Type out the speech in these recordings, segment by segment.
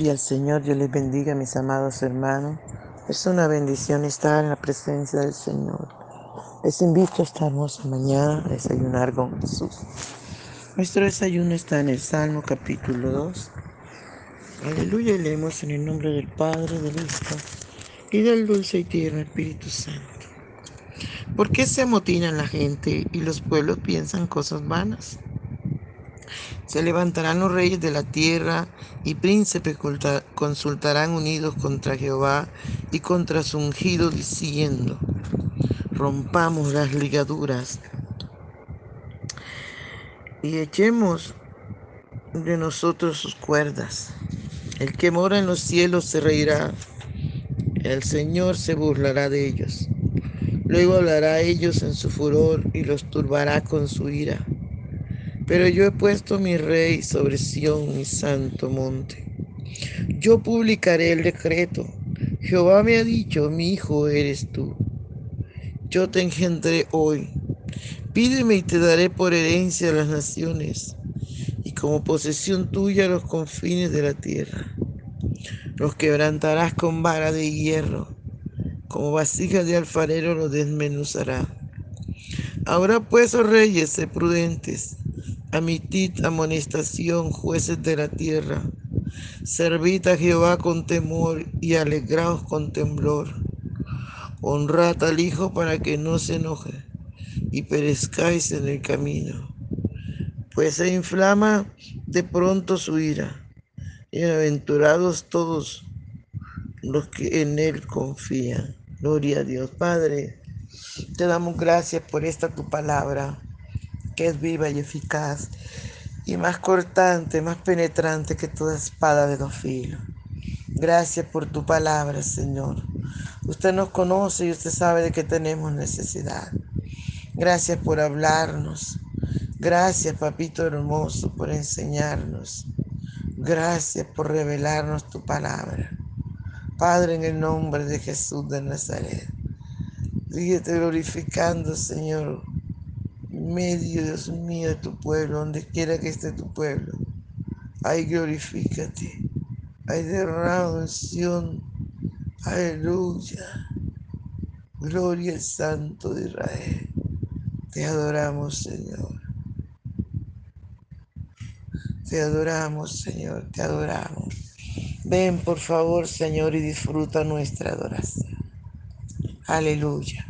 Gloria al Señor, Dios les bendiga, mis amados hermanos. Es una bendición estar en la presencia del Señor. Les invito esta hermosa mañana a desayunar con Jesús. Nuestro desayuno está en el Salmo capítulo 2. Aleluya, leemos en el nombre del Padre, del Hijo y del dulce y tierno Espíritu Santo. ¿Por qué se amotinan la gente y los pueblos piensan cosas vanas? Se levantarán los reyes de la tierra y príncipes consultarán unidos contra Jehová y contra su ungido diciendo, rompamos las ligaduras y echemos de nosotros sus cuerdas. El que mora en los cielos se reirá, el Señor se burlará de ellos. Luego hablará a ellos en su furor y los turbará con su ira. Pero yo he puesto mi rey sobre Sión, mi santo monte. Yo publicaré el decreto. Jehová me ha dicho, mi hijo eres tú. Yo te engendré hoy. Pídeme y te daré por herencia a las naciones y como posesión tuya los confines de la tierra. Los quebrantarás con vara de hierro, como vasijas de alfarero los desmenuzará. Ahora pues, oh reyes, sé prudentes Amitid amonestación, jueces de la tierra. Servid a Jehová con temor y alegraos con temblor. Honrad al Hijo para que no se enoje y perezcáis en el camino, pues se inflama de pronto su ira. Bienaventurados todos los que en Él confían. Gloria a Dios. Padre, te damos gracias por esta tu palabra que es viva y eficaz, y más cortante, más penetrante que toda espada de dos filos. Gracias por tu palabra, Señor. Usted nos conoce y usted sabe de que tenemos necesidad. Gracias por hablarnos. Gracias, papito hermoso, por enseñarnos. Gracias por revelarnos tu palabra. Padre, en el nombre de Jesús de Nazaret. Dígate glorificando, Señor, medio, Dios mío, de tu pueblo, donde quiera que esté tu pueblo. Ay, glorifícate. Ay, derrama unción. Aleluya. Gloria al Santo de Israel. Te adoramos, Señor. Te adoramos, Señor. Te adoramos. Ven, por favor, Señor, y disfruta nuestra adoración. Aleluya.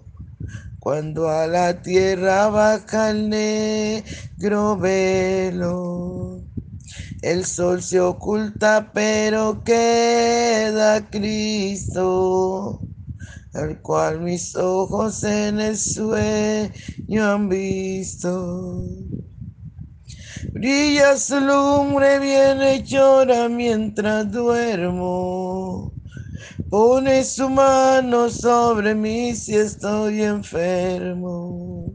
cuando a la tierra baja el negro velo. El sol se oculta, pero queda Cristo, al cual mis ojos en el sueño han visto. Brilla su lumbre bien llora mientras duermo Pone su mano sobre mí si estoy enfermo.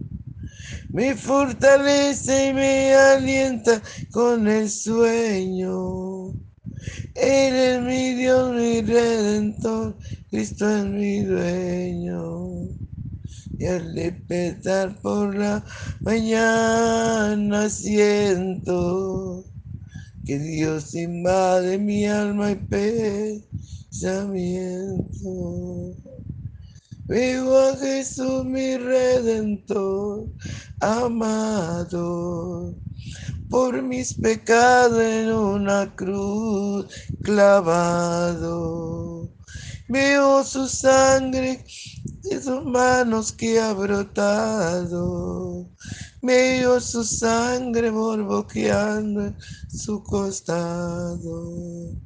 Me fortalece y me alienta con el sueño. Él es mi Dios, mi redentor, Cristo es mi dueño. y al despertar por la mañana siento que Dios invade mi alma y pensamiento. Veo a Jesús mi redentor amado por mis pecados en una cruz clavado. Veo su sangre de sus manos que ha brotado. Veo su sangre borboqueando en su costado.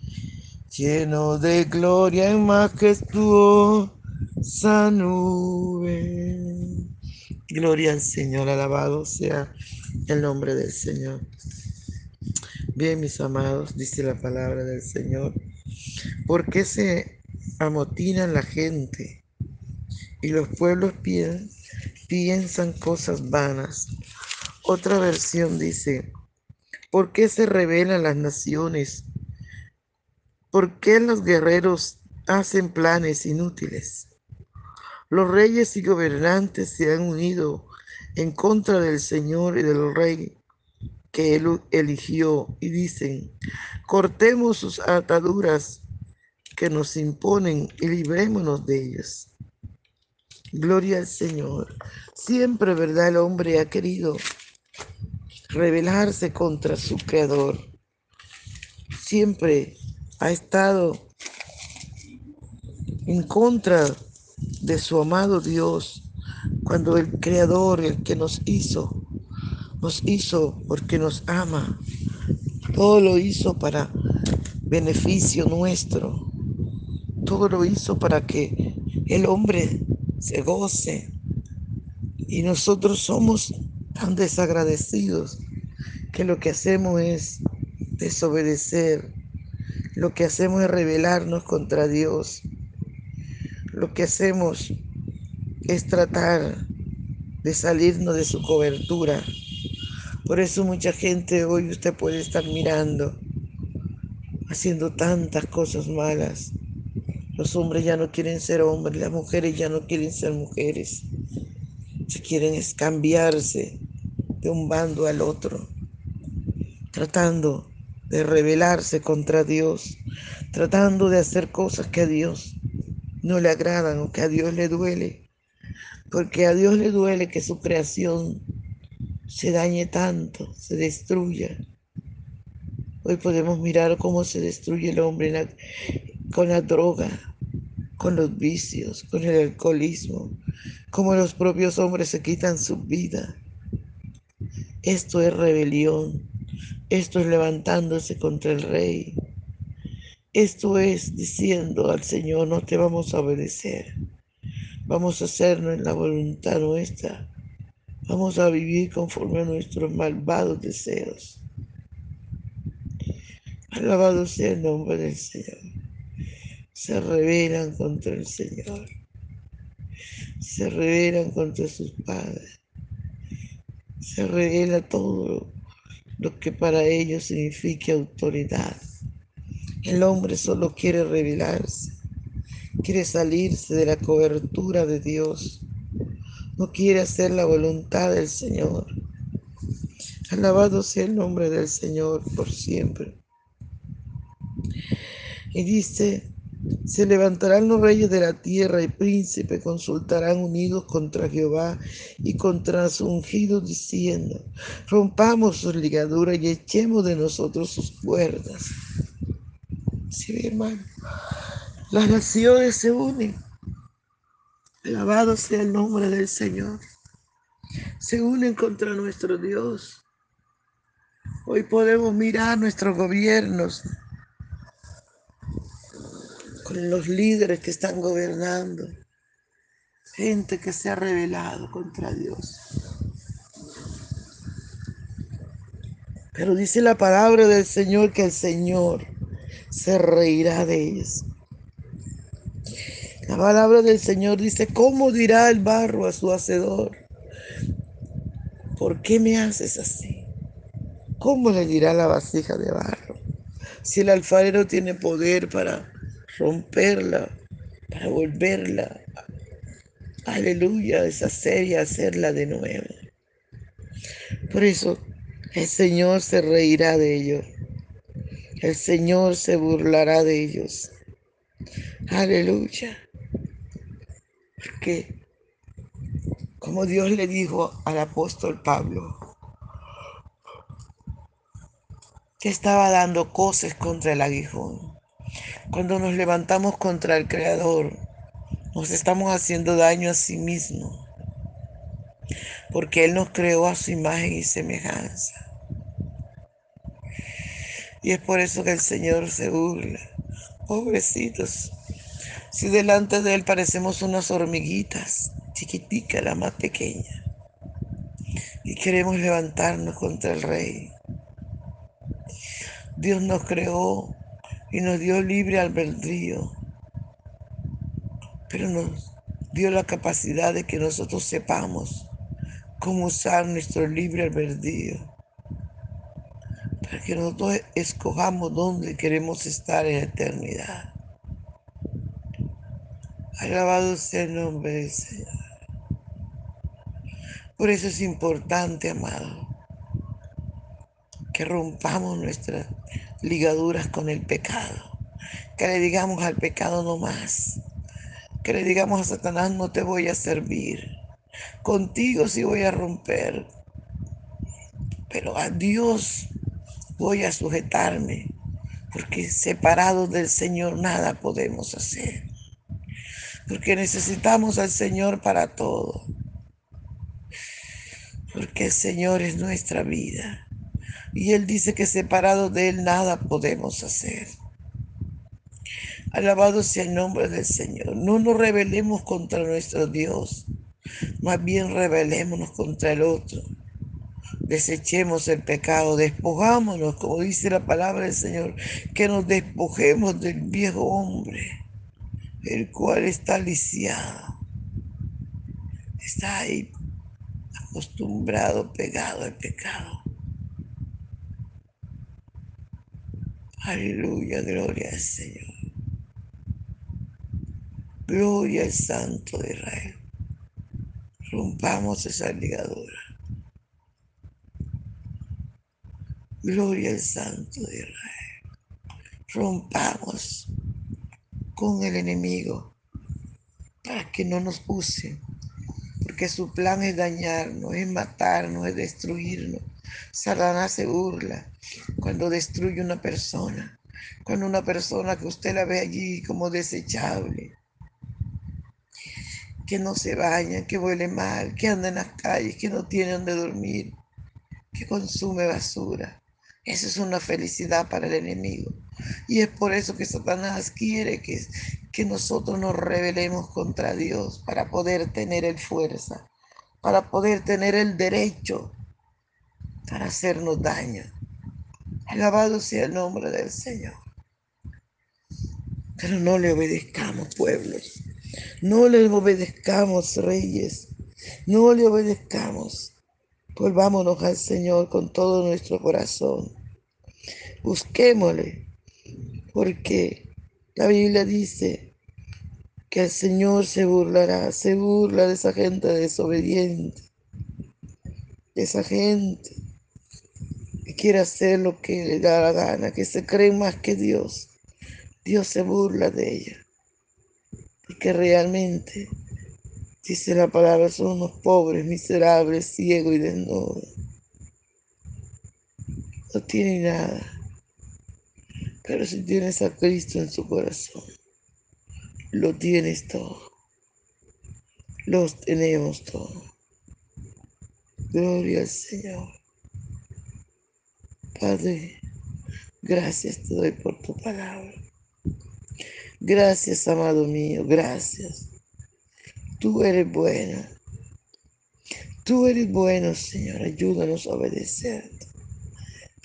lleno de gloria en majestuosa nube. Gloria al Señor, alabado sea el nombre del Señor. Bien, mis amados, dice la palabra del Señor, ¿por qué se amotina la gente y los pueblos piensan cosas vanas? Otra versión dice, ¿por qué se rebelan las naciones? ¿Por qué los guerreros hacen planes inútiles? Los reyes y gobernantes se han unido en contra del Señor y del Rey que él eligió y dicen, cortemos sus ataduras que nos imponen y librémonos de ellas. Gloria al Señor. Siempre, ¿verdad? El hombre ha querido rebelarse contra su creador. Siempre ha estado en contra de su amado Dios cuando el creador, el que nos hizo, nos hizo porque nos ama. Todo lo hizo para beneficio nuestro. Todo lo hizo para que el hombre se goce. Y nosotros somos tan desagradecidos que lo que hacemos es desobedecer. Lo que hacemos es rebelarnos contra Dios. Lo que hacemos es tratar de salirnos de su cobertura. Por eso mucha gente hoy usted puede estar mirando, haciendo tantas cosas malas. Los hombres ya no quieren ser hombres, las mujeres ya no quieren ser mujeres. Se quieren cambiarse de un bando al otro, tratando de rebelarse contra Dios, tratando de hacer cosas que a Dios no le agradan o que a Dios le duele, porque a Dios le duele que su creación se dañe tanto, se destruya. Hoy podemos mirar cómo se destruye el hombre con la droga, con los vicios, con el alcoholismo, cómo los propios hombres se quitan su vida. Esto es rebelión, esto es levantándose contra el rey. Esto es diciendo al Señor, no te vamos a obedecer, vamos a hacernos en la voluntad nuestra Vamos a vivir conforme a nuestros malvados deseos. Alabado sea el nombre del Señor. Se rebelan contra el Señor. Se rebelan contra sus padres. Se revela todo lo que para ellos significa autoridad. El hombre solo quiere rebelarse, quiere salirse de la cobertura de Dios no quiere hacer la voluntad del Señor. Alabado sea el nombre del Señor por siempre. Y dice, se levantarán los reyes de la tierra y príncipes consultarán unidos contra Jehová y contra su ungido diciendo, rompamos sus ligaduras y echemos de nosotros sus cuerdas. Sí, hermano, las naciones se unen Alabado sea el nombre del Señor. Se unen contra nuestro Dios. Hoy podemos mirar nuestros gobiernos los líderes que están gobernando. gente que se ha rebelado contra Dios. Pero dice la palabra del Señor que el Señor se reirá de ellos. La palabra del Señor dice, ¿cómo dirá el barro a su hacedor? ¿Por qué me haces así? ¿Cómo le dirá la vasija de barro? Si el alfarero tiene poder para romperla, para volverla, aleluya, deshacer y hacerla de nuevo. Por eso el Señor se reirá de ellos. El Señor se burlará de ellos. Aleluya. Porque como Dios le dijo al apóstol Pablo, que estaba dando cosas contra el aguijón. Cuando nos levantamos contra el Creador, nos estamos haciendo daño a sí mismo, porque Él nos creó a su imagen y semejanza. Y es por eso que el Señor se burla. Pobrecitos. Si delante de Él parecemos unas hormiguitas, chiquitica, la más pequeña, y queremos levantarnos contra el Rey. Dios nos creó y nos dio libre albedrío, pero nos dio la capacidad de que nosotros sepamos cómo usar nuestro libre albedrío para que nosotros escojamos dónde queremos estar en eternidad. Alabado sea el nombre del Señor. Por eso es importante, amado, que rompamos nuestras ligaduras con el pecado, que le digamos al pecado no más, que le digamos a Satanás no te voy a servir, contigo sí voy a romper, pero a Dios voy a sujetarme, porque separados del Señor nada podemos hacer, porque necesitamos al Señor para todo, porque el Señor es nuestra vida. Y Él dice que separados de Él nada podemos hacer. Alabado sea el nombre del Señor. No nos rebelemos contra nuestro Dios, más bien rebelémonos contra el otro desechemos el pecado, despojámonos, como dice la palabra del Señor, que nos despojemos del viejo hombre, el cual está lisiado, está ahí acostumbrado, pegado al pecado. Aleluya, gloria al Señor. Gloria al Santo de Israel. Rompamos esa ligadura. Gloria al Santo de Israel. Rompamos con el enemigo para que no nos use, porque su plan es dañarnos, es matarnos, es destruirnos. Satanás se burla cuando destruye una persona, cuando una persona que usted la ve allí como desechable, que no se baña, que huele mal, que anda en las calles, que no tiene donde dormir, que consume basura. Esa es una felicidad para el enemigo. Y es por eso que Satanás quiere que, que nosotros nos rebelemos contra Dios para poder tener el fuerza, para poder tener el derecho para hacernos daño. Alabado sea el nombre del Señor. Pero no le obedezcamos, pueblos. No le obedezcamos, reyes. No le obedezcamos. Volvámonos al Señor con todo nuestro corazón. Busquémosle, porque la Biblia dice que el Señor se burlará, se burla de esa gente desobediente, de esa gente quiere hacer lo que le da la gana, que se cree más que Dios. Dios se burla de ella, porque realmente Dice la palabra, son unos pobres, miserables, ciegos y desnudos. No tienen nada. Pero si tienes a Cristo en su corazón, lo tienes todo. Los tenemos todo. Gloria al Señor. Padre, gracias te doy por tu palabra. Gracias, amado mío, gracias. Tú eres bueno. Tú eres bueno, Señor. Ayúdanos a obedecerte.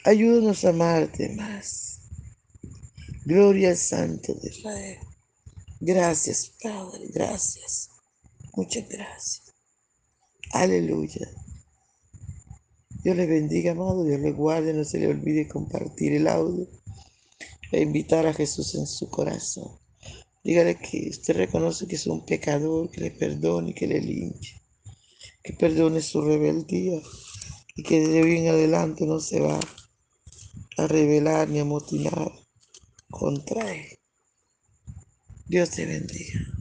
Ayúdanos a amarte más. Gloria al Santo de Israel. Gracias, Padre. Gracias. Muchas gracias. Aleluya. Dios le bendiga, amado. Dios le guarde. No se le olvide compartir el audio e invitar a Jesús en su corazón. Dígale que usted reconoce que es un pecador, que le perdone, que le limpie, que perdone su rebeldía y que de hoy en adelante no se va a rebelar ni a motinar contra él. Dios te bendiga.